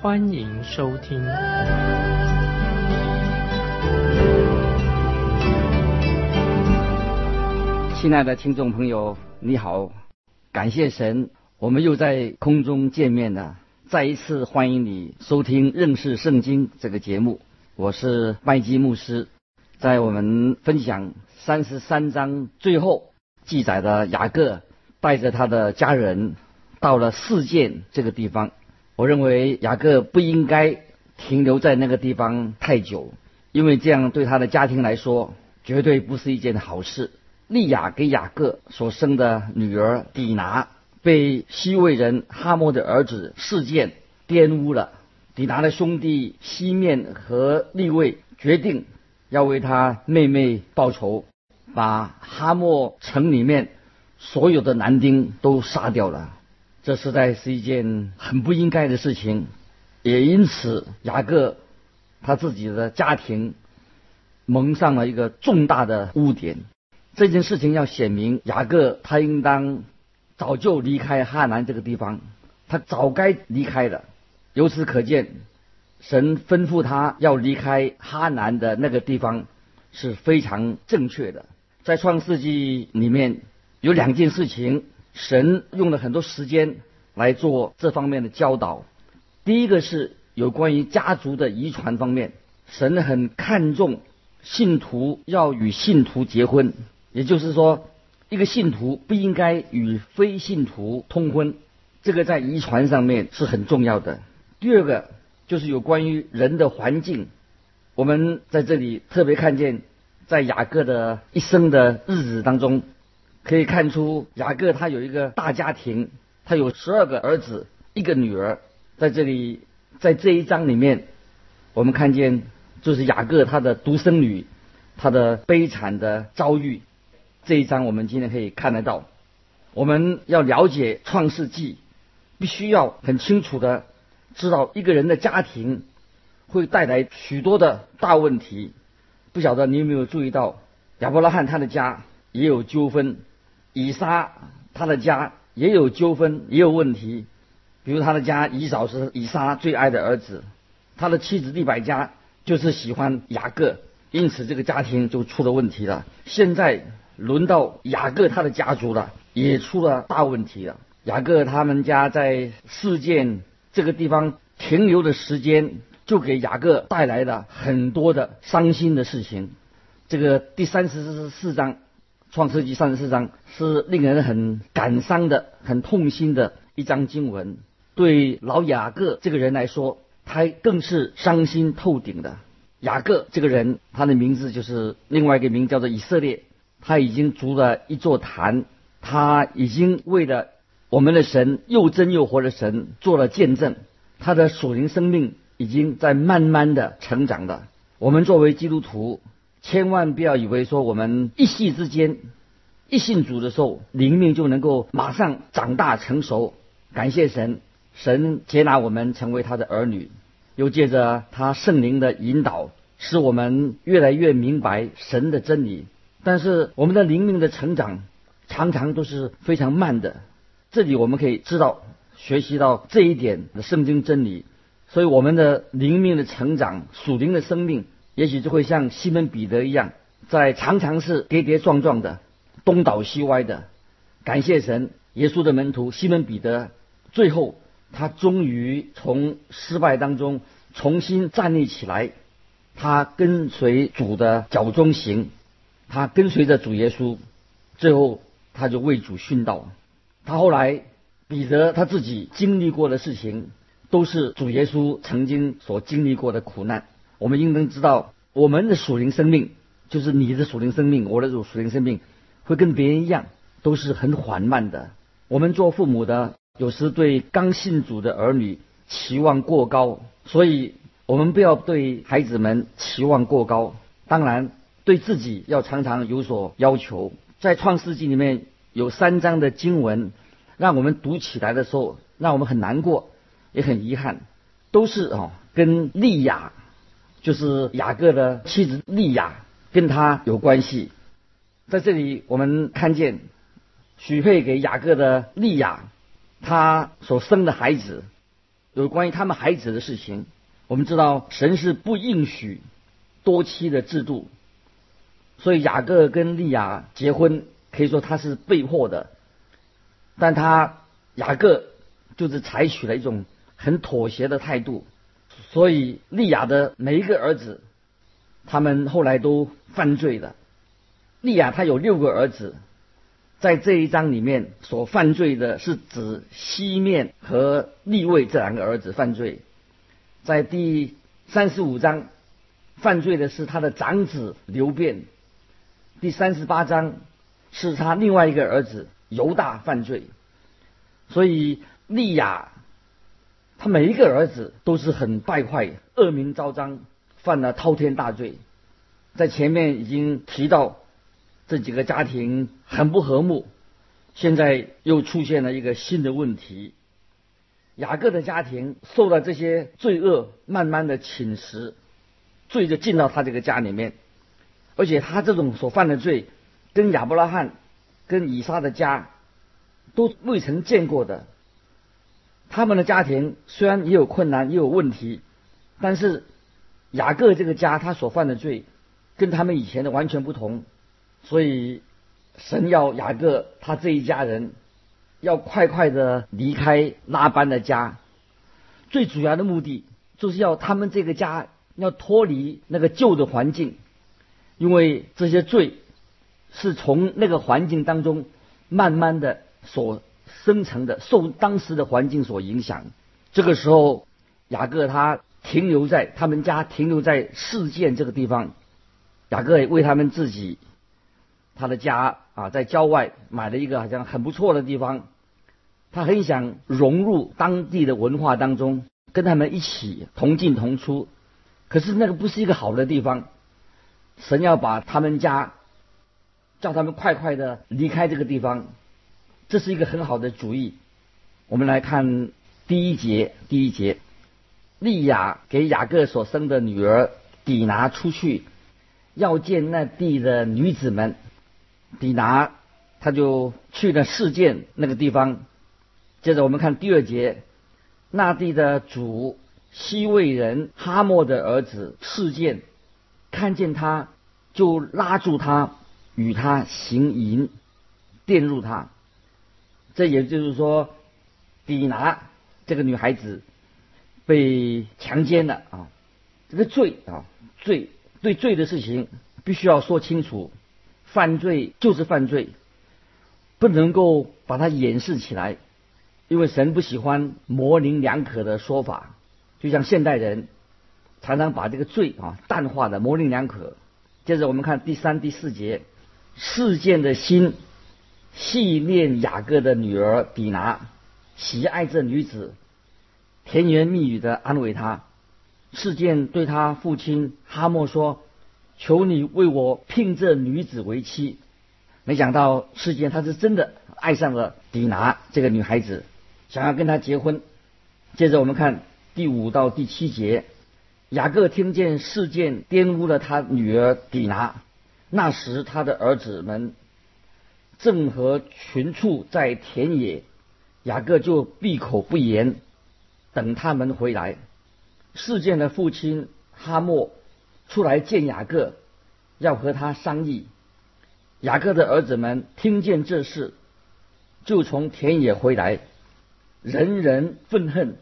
欢迎收听。亲爱的听众朋友，你好，感谢神。我们又在空中见面了，再一次欢迎你收听认识圣经这个节目。我是麦基牧师，在我们分享三十三章最后记载的雅各带着他的家人到了事件这个地方。我认为雅各不应该停留在那个地方太久，因为这样对他的家庭来说绝对不是一件好事。利亚给雅各所生的女儿底拿。被西魏人哈莫的儿子事件玷污了，底拿的兄弟西面和利位决定要为他妹妹报仇，把哈莫城里面所有的男丁都杀掉了。这实在是一件很不应该的事情，也因此雅各他自己的家庭蒙上了一个重大的污点。这件事情要显明雅各他应当。早就离开哈南这个地方，他早该离开的。由此可见，神吩咐他要离开哈南的那个地方是非常正确的。在创世纪里面有两件事情，神用了很多时间来做这方面的教导。第一个是有关于家族的遗传方面，神很看重信徒要与信徒结婚，也就是说。一个信徒不应该与非信徒通婚，这个在遗传上面是很重要的。第二个就是有关于人的环境，我们在这里特别看见，在雅各的一生的日子当中，可以看出雅各他有一个大家庭，他有十二个儿子，一个女儿。在这里，在这一章里面，我们看见就是雅各他的独生女，他的悲惨的遭遇。这一章我们今天可以看得到，我们要了解创世纪，必须要很清楚的知道一个人的家庭会带来许多的大问题。不晓得你有没有注意到，亚伯拉罕他的家也有纠纷，以撒他的家也有纠纷，也有问题。比如他的家以扫是以撒最爱的儿子，他的妻子利百加就是喜欢雅各，因此这个家庭就出了问题了。现在。轮到雅各他的家族了，也出了大问题了。雅各他们家在事件这个地方停留的时间，就给雅各带来了很多的伤心的事情。这个第三十四章，创世纪三十四章是令人很感伤的、很痛心的一章经文。对老雅各这个人来说，他更是伤心透顶的。雅各这个人，他的名字就是另外一个名叫做以色列。他已经筑了一座坛，他已经为了我们的神又真又活的神做了见证。他的属灵生命已经在慢慢的成长的。我们作为基督徒，千万不要以为说我们一夕之间一信主的时候，灵命就能够马上长大成熟。感谢神，神接纳我们成为他的儿女，又借着他圣灵的引导，使我们越来越明白神的真理。但是我们的灵命的成长常常都是非常慢的，这里我们可以知道学习到这一点的圣经真理，所以我们的灵命的成长、属灵的生命，也许就会像西门彼得一样，在常常是跌跌撞撞的、东倒西歪的。感谢神，耶稣的门徒西门彼得，最后他终于从失败当中重新站立起来，他跟随主的脚中行。他跟随着主耶稣，最后他就为主殉道。他后来彼得他自己经历过的事情，都是主耶稣曾经所经历过的苦难。我们应当知道，我们的属灵生命，就是你的属灵生命，我的属灵生命，会跟别人一样，都是很缓慢的。我们做父母的，有时对刚信主的儿女期望过高，所以我们不要对孩子们期望过高，当然对自己要常常有所要求。在创世纪里面有三章的经文，让我们读起来的时候，让我们很难过，也很遗憾，都是哦跟利亚，就是雅各的妻子利亚，跟他有关系。在这里我们看见许配给雅各的利亚，他所生的孩子，有关于他们孩子的事情。我们知道神是不应许多妻的制度，所以雅各跟利亚结婚可以说他是被迫的，但他雅各就是采取了一种很妥协的态度，所以利亚的每一个儿子，他们后来都犯罪了。利亚他有六个儿子，在这一章里面所犯罪的是指西面和利位这两个儿子犯罪。在第三十五章，犯罪的是他的长子刘辩；第三十八章是他另外一个儿子犹大犯罪。所以利亚他每一个儿子都是很败坏、恶名昭彰，犯了滔天大罪。在前面已经提到这几个家庭很不和睦，现在又出现了一个新的问题。雅各的家庭受到这些罪恶慢慢的侵蚀，罪就进到他这个家里面，而且他这种所犯的罪，跟亚伯拉罕、跟以撒的家都未曾见过的。他们的家庭虽然也有困难，也有问题，但是雅各这个家他所犯的罪，跟他们以前的完全不同，所以神要雅各他这一家人。要快快的离开拉班的家，最主要的目的就是要他们这个家要脱离那个旧的环境，因为这些罪是从那个环境当中慢慢的所生成的，受当时的环境所影响。这个时候，雅各他停留在他们家，停留在事件这个地方。雅各为他们自己。他的家啊，在郊外买了一个好像很不错的地方，他很想融入当地的文化当中，跟他们一起同进同出。可是那个不是一个好的地方，神要把他们家叫他们快快的离开这个地方，这是一个很好的主意。我们来看第一节，第一节，利亚给雅各所生的女儿抵拿出去，要见那地的女子们。底拿他就去了事件那个地方。接着我们看第二节，那地的主西魏人哈莫的儿子事件，看见他就拉住他与他行淫，玷入他。这也就是说，底拿这个女孩子被强奸了啊！这个罪啊，罪对罪的事情必须要说清楚。犯罪就是犯罪，不能够把它掩饰起来，因为神不喜欢模棱两可的说法，就像现代人常常把这个罪啊淡化的模棱两可。接着我们看第三、第四节，事件的心戏念雅各的女儿比拿，喜爱这女子，甜言蜜语的安慰她。事件对他父亲哈莫说。求你为我聘这女子为妻。没想到事件他是真的爱上了底拿这个女孩子，想要跟她结婚。接着我们看第五到第七节，雅各听见事件玷污了他女儿底拿，那时他的儿子们正和群畜在田野，雅各就闭口不言，等他们回来。事件的父亲哈莫。出来见雅各，要和他商议。雅各的儿子们听见这事，就从田野回来，人人愤恨，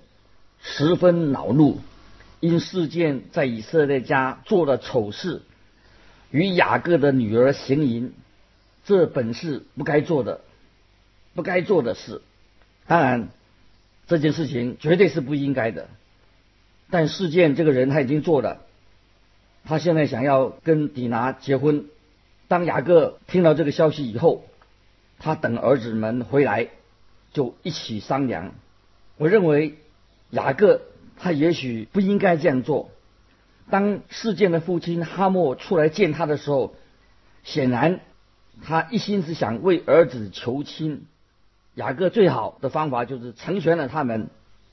十分恼怒，因事件在以色列家做了丑事，与雅各的女儿行淫，这本是不该做的，不该做的事。当然，这件事情绝对是不应该的。但事件这个人他已经做了。他现在想要跟迪拿结婚。当雅各听到这个消息以后，他等儿子们回来，就一起商量。我认为雅各他也许不应该这样做，当事件的父亲哈莫出来见他的时候，显然他一心只想为儿子求亲。雅各最好的方法就是成全了他们，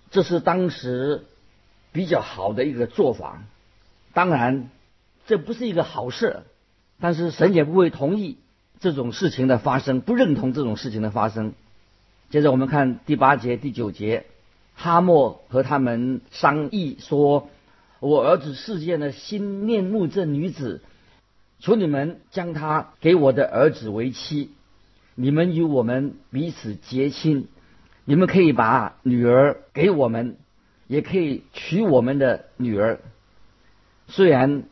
这是当时比较好的一个做法。当然，这不是一个好事，但是神也不会同意这种事情的发生，不认同这种事情的发生。接着我们看第八节、第九节，哈莫和他们商议说：“我儿子世界的心面目这女子，求你们将她给我的儿子为妻。”你们与我们彼此结亲，你们可以把女儿给我们，也可以娶我们的女儿。虽然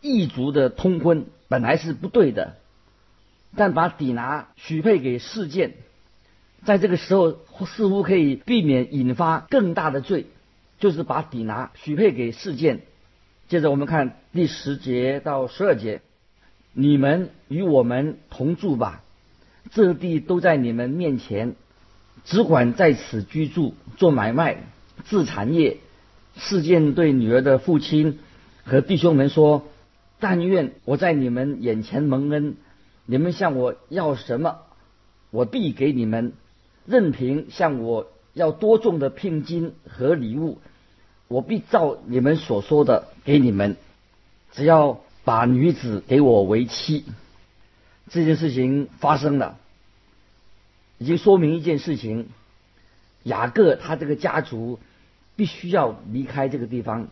异族的通婚本来是不对的，但把底拿许配给世件，在这个时候似乎可以避免引发更大的罪，就是把底拿许配给世件。接着我们看第十节到十二节，你们与我们同住吧。这地都在你们面前，只管在此居住、做买卖、自产业。事件对女儿的父亲和弟兄们说：“但愿我在你们眼前蒙恩，你们向我要什么，我必给你们；任凭向我要多重的聘金和礼物，我必照你们所说的给你们。只要把女子给我为妻。”这件事情发生了，已经说明一件事情：雅各他这个家族必须要离开这个地方。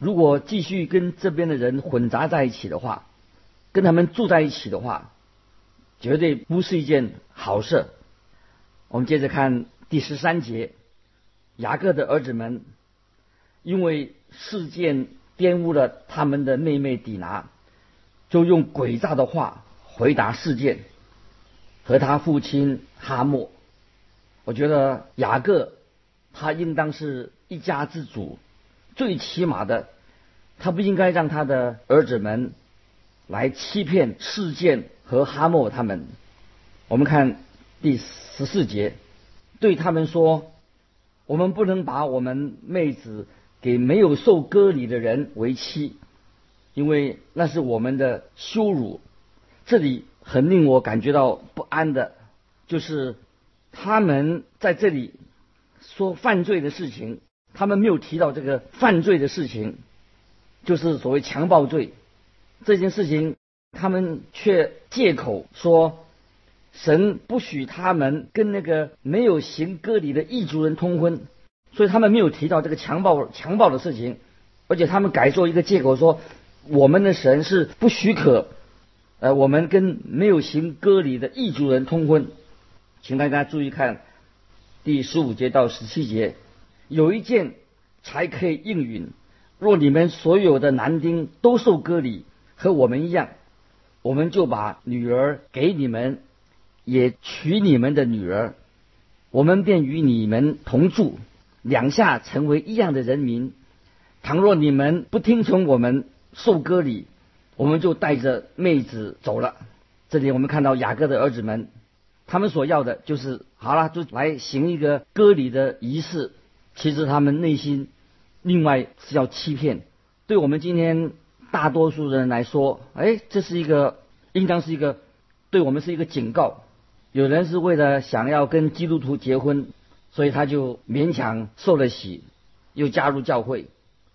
如果继续跟这边的人混杂在一起的话，跟他们住在一起的话，绝对不是一件好事。我们接着看第十三节：雅各的儿子们因为事件玷污了他们的妹妹底拿，就用诡诈的话。回答事件和他父亲哈莫，我觉得雅各他应当是一家之主，最起码的，他不应该让他的儿子们来欺骗事件和哈莫他们。我们看第十四节，对他们说：“我们不能把我们妹子给没有受割礼的人为妻，因为那是我们的羞辱。”这里很令我感觉到不安的，就是他们在这里说犯罪的事情，他们没有提到这个犯罪的事情，就是所谓强暴罪这件事情，他们却借口说神不许他们跟那个没有行割礼的异族人通婚，所以他们没有提到这个强暴强暴的事情，而且他们改做一个借口说我们的神是不许可。呃，我们跟没有行割礼的异族人通婚，请大家注意看第十五节到十七节，有一件才可以应允。若你们所有的男丁都受割礼，和我们一样，我们就把女儿给你们，也娶你们的女儿，我们便与你们同住，两下成为一样的人民。倘若你们不听从我们受割礼，我们就带着妹子走了。这里我们看到雅各的儿子们，他们所要的就是好了，就来行一个割礼的仪式。其实他们内心另外是要欺骗。对我们今天大多数人来说，哎，这是一个应当是一个对我们是一个警告。有人是为了想要跟基督徒结婚，所以他就勉强受了洗，又加入教会。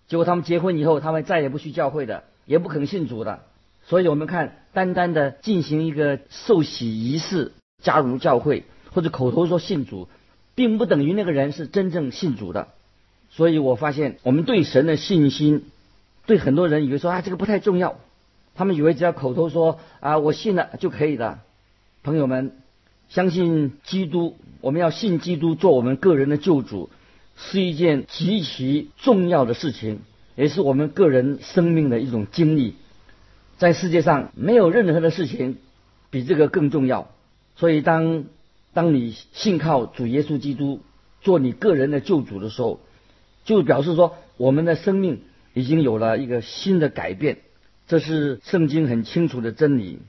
结果他们结婚以后，他们再也不去教会的。也不肯信主的，所以我们看，单单的进行一个受洗仪式，加入教会或者口头说信主，并不等于那个人是真正信主的。所以我发现，我们对神的信心，对很多人以为说啊这个不太重要，他们以为只要口头说啊我信了就可以了。朋友们，相信基督，我们要信基督做我们个人的救主，是一件极其重要的事情。也是我们个人生命的一种经历，在世界上没有任何的事情比这个更重要。所以，当当你信靠主耶稣基督做你个人的救主的时候，就表示说我们的生命已经有了一个新的改变。这是圣经很清楚的真理。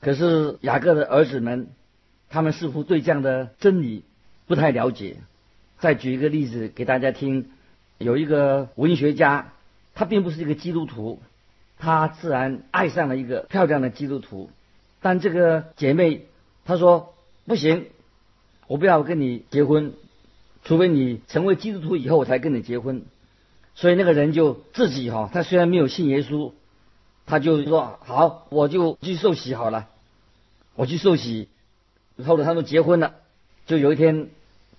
可是雅各的儿子们，他们似乎对这样的真理不太了解。再举一个例子给大家听，有一个文学家。他并不是一个基督徒，他自然爱上了一个漂亮的基督徒。但这个姐妹她说不行，我不要跟你结婚，除非你成为基督徒以后我才跟你结婚。所以那个人就自己哈，他虽然没有信耶稣，他就说好，我就去受洗好了，我去受洗。后来他们结婚了，就有一天，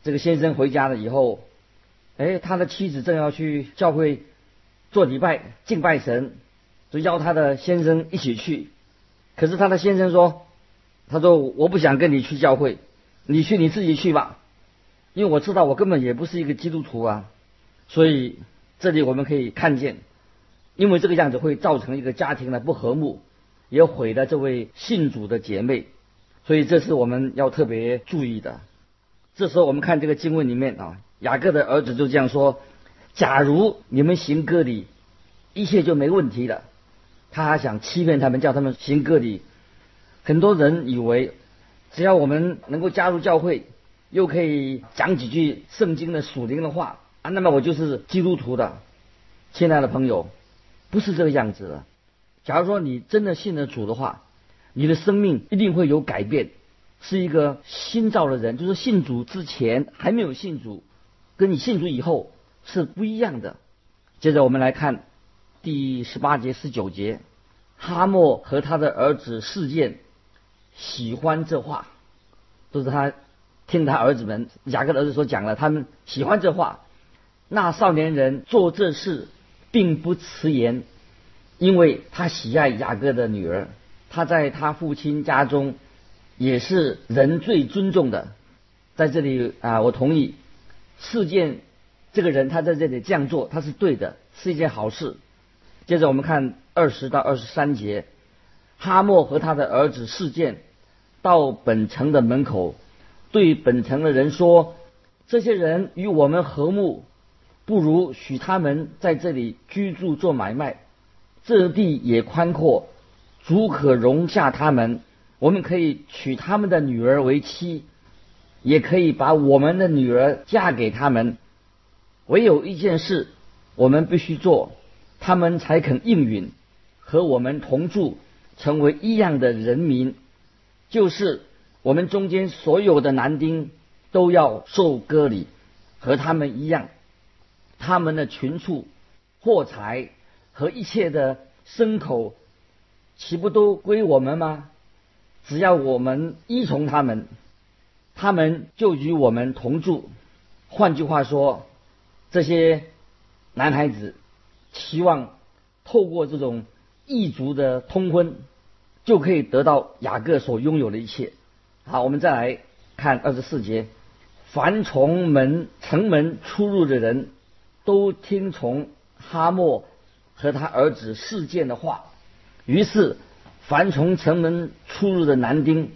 这个先生回家了以后，哎，他的妻子正要去教会做礼拜敬拜神，就邀他的先生一起去。可是他的先生说：“他说我不想跟你去教会，你去你自己去吧，因为我知道我根本也不是一个基督徒啊。”所以这里我们可以看见，因为这个样子会造成一个家庭的不和睦，也毁了这位信主的姐妹。所以这是我们要特别注意的。这时候我们看这个经文里面啊，雅各的儿子就这样说：“假如你们行割礼，一切就没问题了。”他还想欺骗他们，叫他们行割礼。很多人以为，只要我们能够加入教会，又可以讲几句圣经的属灵的话啊，那么我就是基督徒的。亲爱的朋友，不是这个样子的。假如说你真的信了主的话，你的生命一定会有改变，是一个新造的人，就是信主之前还没有信主，跟你信主以后是不一样的。接着我们来看第十八节、十九节，哈莫和他的儿子事件喜欢这话，都是他听他儿子们雅各的儿子所讲了，他们喜欢这话。那少年人做这事并不迟延，因为他喜爱雅各的女儿。他在他父亲家中也是人最尊重的，在这里啊，我同意事件这个人他在这里这样做，他是对的，是一件好事。接着我们看二十到二十三节，哈莫和他的儿子事件到本城的门口，对本城的人说：“这些人与我们和睦，不如许他们在这里居住做买卖，这地也宽阔。”足可容下他们，我们可以娶他们的女儿为妻，也可以把我们的女儿嫁给他们。唯有一件事，我们必须做，他们才肯应允和我们同住，成为一样的人民。就是我们中间所有的男丁都要受割礼，和他们一样。他们的群畜、货财和一切的牲口。岂不都归我们吗？只要我们依从他们，他们就与我们同住。换句话说，这些男孩子期望透过这种异族的通婚，就可以得到雅各所拥有的一切。好，我们再来看二十四节：凡从门城门出入的人都听从哈莫和他儿子事件的话。于是，凡从城门出入的男丁，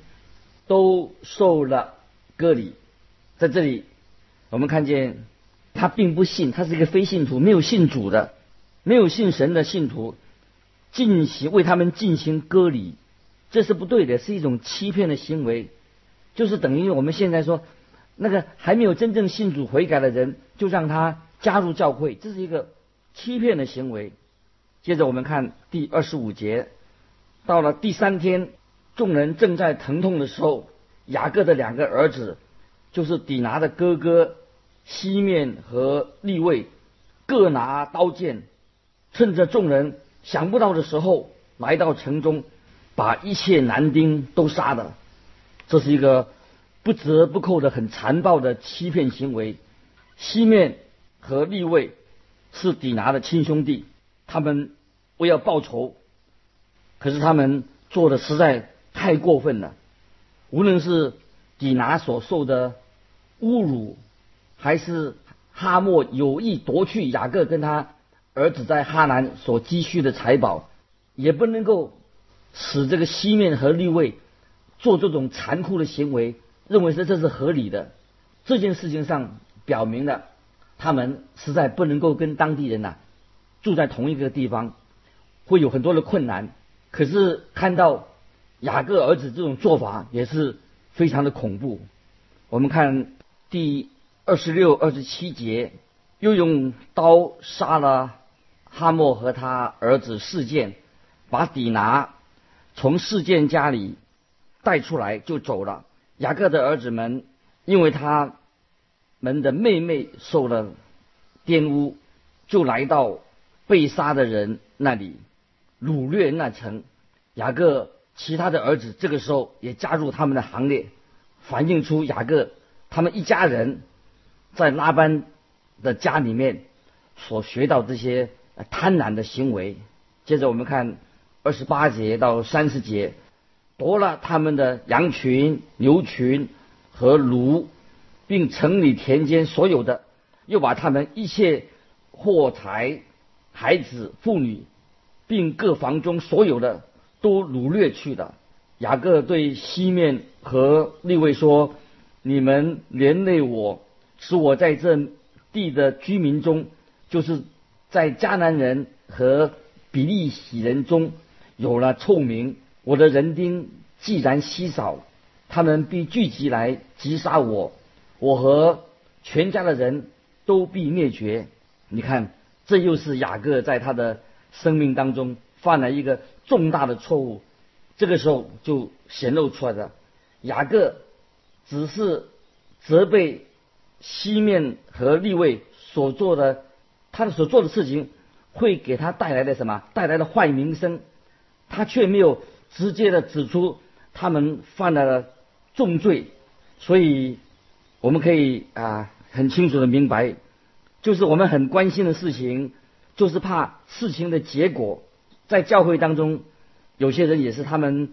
都受了割礼。在这里，我们看见他并不信，他是一个非信徒，没有信主的，没有信神的信徒，进行为他们进行割礼，这是不对的，是一种欺骗的行为，就是等于我们现在说，那个还没有真正信主悔改的人，就让他加入教会，这是一个欺骗的行为。接着我们看第二十五节，到了第三天，众人正在疼痛的时候，雅各的两个儿子，就是底拿的哥哥西面和利位，各拿刀剑，趁着众人想不到的时候，来到城中，把一切男丁都杀了。这是一个不折不扣的很残暴的欺骗行为。西面和利位是底拿的亲兄弟。他们为要报仇，可是他们做的实在太过分了。无论是底拿所受的侮辱，还是哈莫有意夺去雅各跟他儿子在哈南所积蓄的财宝，也不能够使这个西面和利位做这种残酷的行为，认为说这是合理的。这件事情上表明了，他们实在不能够跟当地人呐。住在同一个地方，会有很多的困难。可是看到雅各儿子这种做法，也是非常的恐怖。我们看第二十六、二十七节，又用刀杀了哈莫和他儿子事件，把底拿从事件家里带出来就走了。雅各的儿子们因为他们的妹妹受了玷污，就来到被杀的人那里掳掠那城。雅各其他的儿子这个时候也加入他们的行列，反映出雅各他们一家人在拉班的家里面所学到这些。贪婪的行为。接着我们看二十八节到三十节，夺了他们的羊群、牛群和驴，并城里田间所有的，又把他们一切货财、孩子、妇女，并各房中所有的都掳掠去了。雅各对西面和利位说：“你们连累我，使我在这地的居民中，就是。”在迦南人和比利洗人中有了臭名，我的人丁既然稀少，他们必聚集来击杀我，我和全家的人都必灭绝。你看，这又是雅各在他的生命当中犯了一个重大的错误。这个时候就显露出来的，雅各只是责备西面和利位所做的。他的所做的事情会给他带来的什么？带来的坏名声，他却没有直接的指出他们犯了重罪，所以我们可以啊很清楚的明白，就是我们很关心的事情，就是怕事情的结果。在教会当中，有些人也是他们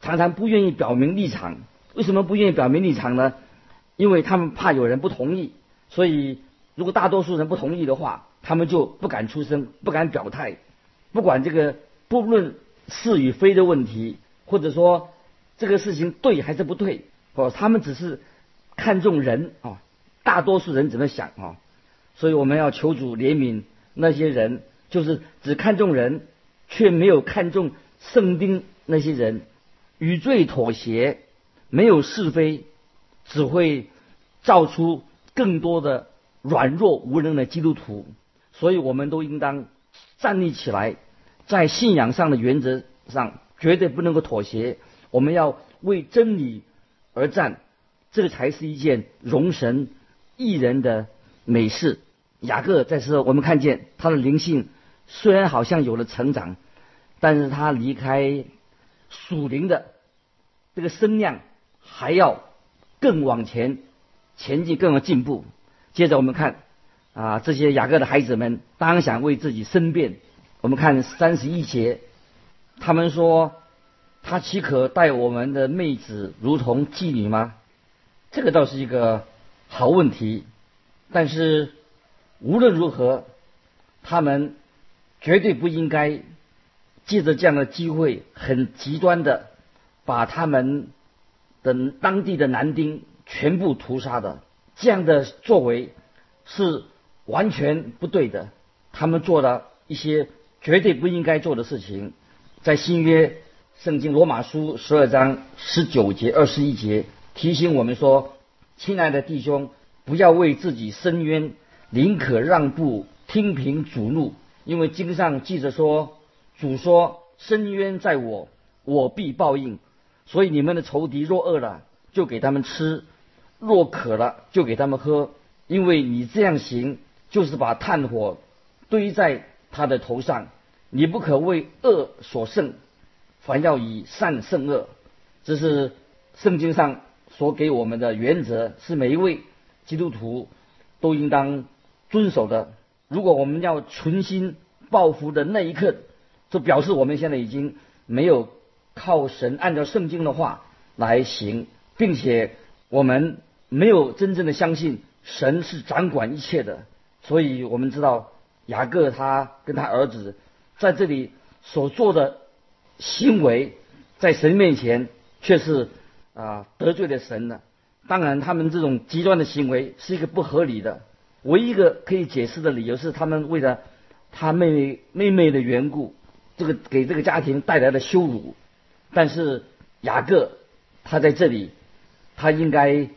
常常不愿意表明立场。为什么不愿意表明立场呢？因为他们怕有人不同意。所以如果大多数人不同意的话，他们就不敢出声，不敢表态，不管这个不论是与非的问题，或者说这个事情对还是不对，哦，他们只是看重人啊，大多数人怎么想啊？所以我们要求主怜悯那些人，就是只看重人，却没有看重圣丁那些人，与罪妥协，没有是非，只会造出更多的软弱无能的基督徒。所以我们都应当站立起来，在信仰上的原则上绝对不能够妥协。我们要为真理而战，这才是一件容神益人的美事。雅各在时候，我们看见他的灵性虽然好像有了成长，但是他离开属灵的这个声量还要更往前前进，更要进步。接着我们看。啊，这些雅各的孩子们当想为自己申辩。我们看三十一节，他们说：“他岂可待我们的妹子如同妓女吗？”这个倒是一个好问题。但是无论如何，他们绝对不应该借着这样的机会，很极端的把他们的当地的男丁全部屠杀的。这样的作为是。完全不对的，他们做了一些绝对不应该做的事情。在新约圣经罗马书十二章十九节、二十一节提醒我们说：“亲爱的弟兄，不要为自己伸冤，宁可让步，听凭主怒。因为经上记着说，主说：伸冤在我，我必报应。所以你们的仇敌若饿了，就给他们吃；若渴了，就给他们喝。因为你这样行。”就是把炭火堆在他的头上，你不可为恶所胜，凡要以善胜恶。这是圣经上所给我们的原则，是每一位基督徒都应当遵守的。如果我们要存心报复的那一刻，就表示我们现在已经没有靠神按照圣经的话来行，并且我们没有真正的相信神是掌管一切的。所以我们知道雅各他跟他儿子在这里所做的行为，在神面前却是啊得罪了神的。当然，他们这种极端的行为是一个不合理的。唯一一个可以解释的理由是，他们为了他妹妹妹妹的缘故，这个给这个家庭带来了羞辱。但是雅各他在这里，他应该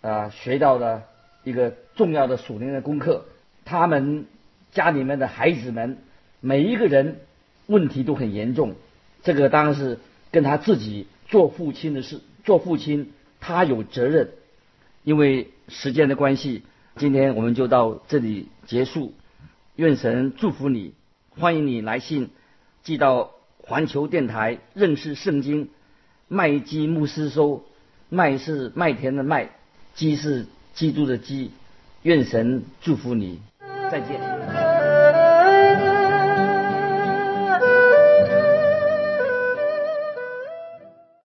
啊学到了一个重要的属灵的功课。他们家里面的孩子们每一个人问题都很严重，这个当然是跟他自己做父亲的事，做父亲他有责任。因为时间的关系，今天我们就到这里结束。愿神祝福你，欢迎你来信寄到环球电台认识圣经麦基牧师收。麦是麦田的麦，基是基督的基。愿神祝福你，再见。